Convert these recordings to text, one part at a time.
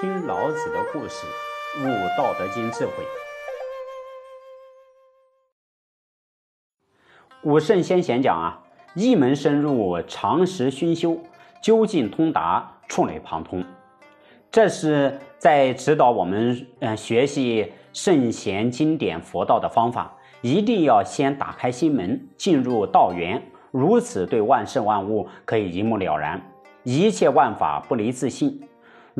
听老子的故事，悟《道德经》智慧。古圣先贤讲啊，一门深入，常识熏修，究竟通达，触类旁通。这是在指导我们嗯学习圣贤经典佛道的方法。一定要先打开心门，进入道源，如此对万事万物可以一目了然。一切万法不离自性。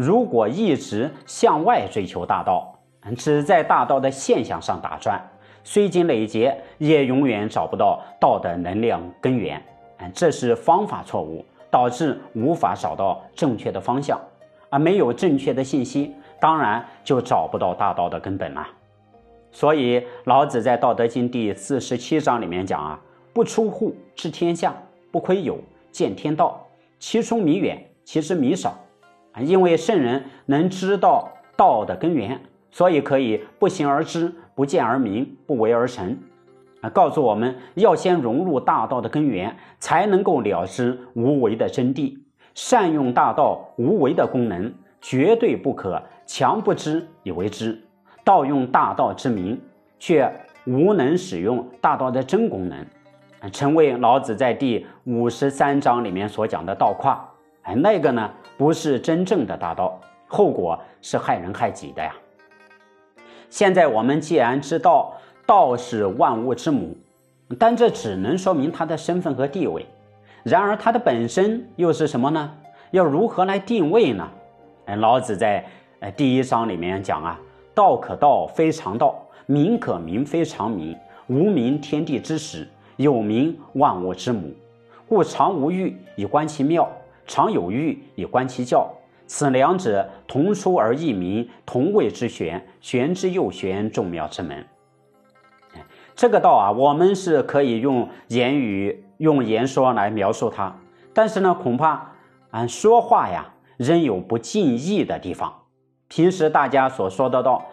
如果一直向外追求大道，只在大道的现象上打转，虽经累劫，也永远找不到道的能量根源。这是方法错误，导致无法找到正确的方向，而没有正确的信息，当然就找不到大道的根本了。所以老子在《道德经》第四十七章里面讲啊：“不出户知天下，不窥牖见天道。其出弥远，其知弥少。”因为圣人能知道道的根源，所以可以不行而知，不见而明，不为而成。啊，告诉我们要先融入大道的根源，才能够了知无为的真谛，善用大道无为的功能，绝对不可强不知以为知，盗用大道之名，却无能使用大道的真功能，成为老子在第五十三章里面所讲的道跨。哎，那个呢？不是真正的大道，后果是害人害己的呀。现在我们既然知道道是万物之母，但这只能说明它的身份和地位。然而它的本身又是什么呢？要如何来定位呢？哎，老子在呃第一章里面讲啊：“道可道，非常道；名可名，非常名。无名，天地之始；有名，万物之母。故常无欲，以观其妙。”常有欲以观其教，此两者同出而异名，同谓之玄。玄之又玄，众妙之门。这个道啊，我们是可以用言语、用言说来描述它，但是呢，恐怕啊，说话呀，仍有不尽意的地方。平时大家所说的道，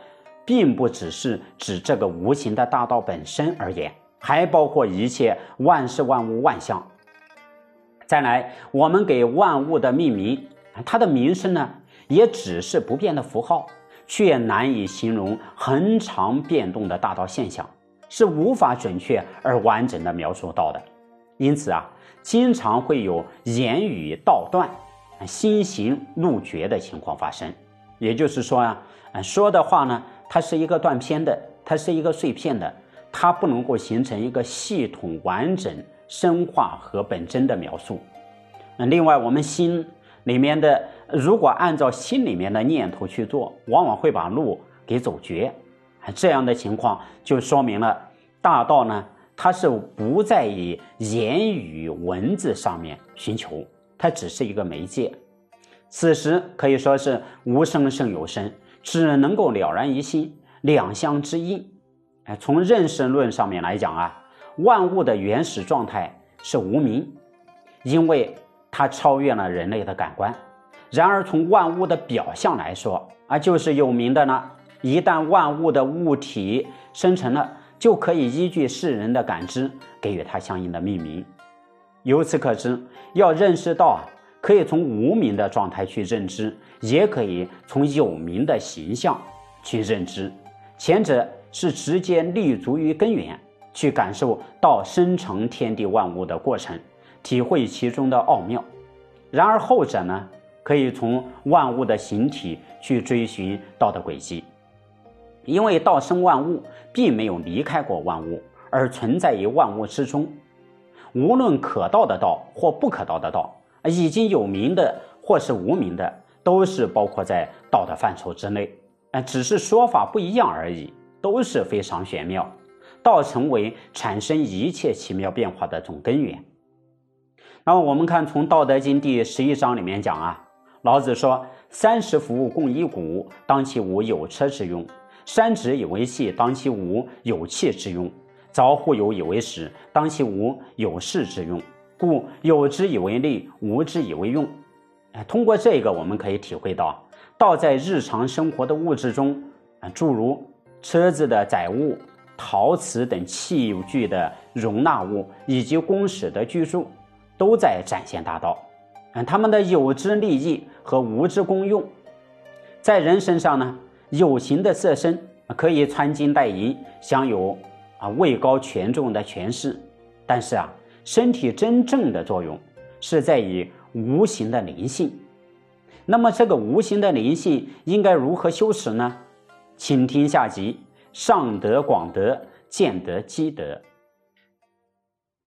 并不只是指这个无形的大道本身而言，还包括一切万事万物万象。再来，我们给万物的命名，它的名声呢，也只是不变的符号，却难以形容恒常变动的大道现象，是无法准确而完整的描述到的。因此啊，经常会有言语道断、心行路绝的情况发生。也就是说啊，说的话呢，它是一个断片的，它是一个碎片的，它不能够形成一个系统完整。深化和本真的描述。那另外，我们心里面的，如果按照心里面的念头去做，往往会把路给走绝。这样的情况就说明了大道呢，它是不在以言语文字上面寻求，它只是一个媒介。此时可以说是无声胜有声，只能够了然于心，两相知应。哎，从认识论上面来讲啊。万物的原始状态是无名，因为它超越了人类的感官。然而，从万物的表象来说，啊，就是有名的呢。一旦万物的物体生成了，就可以依据世人的感知，给予它相应的命名。由此可知，要认识到啊，可以从无名的状态去认知，也可以从有名的形象去认知。前者是直接立足于根源。去感受到生成天地万物的过程，体会其中的奥妙。然而后者呢，可以从万物的形体去追寻道的轨迹，因为道生万物，并没有离开过万物，而存在于万物之中。无论可道的道或不可道的道，已经有名的或是无名的，都是包括在道的范畴之内。啊，只是说法不一样而已，都是非常玄妙。道成为产生一切奇妙变化的总根源。那么我们看从《道德经》第十一章里面讲啊，老子说：“三十辐共一毂，当其无有车之用；三直以为器，当其无有器之用；凿户有以为石，当其无有室之用。故有之以为利，无之以为用。”哎，通过这个，我们可以体会到，道在日常生活的物质中，啊，诸如车子的载物。陶瓷等器具的容纳物，以及公使的居住，都在展现大道。嗯，他们的有之利益和无之功用，在人身上呢，有形的色身可以穿金戴银，享有啊位高权重的权势。但是啊，身体真正的作用是在于无形的灵性。那么这个无形的灵性应该如何修持呢？请听下集：上德广德，见德积德。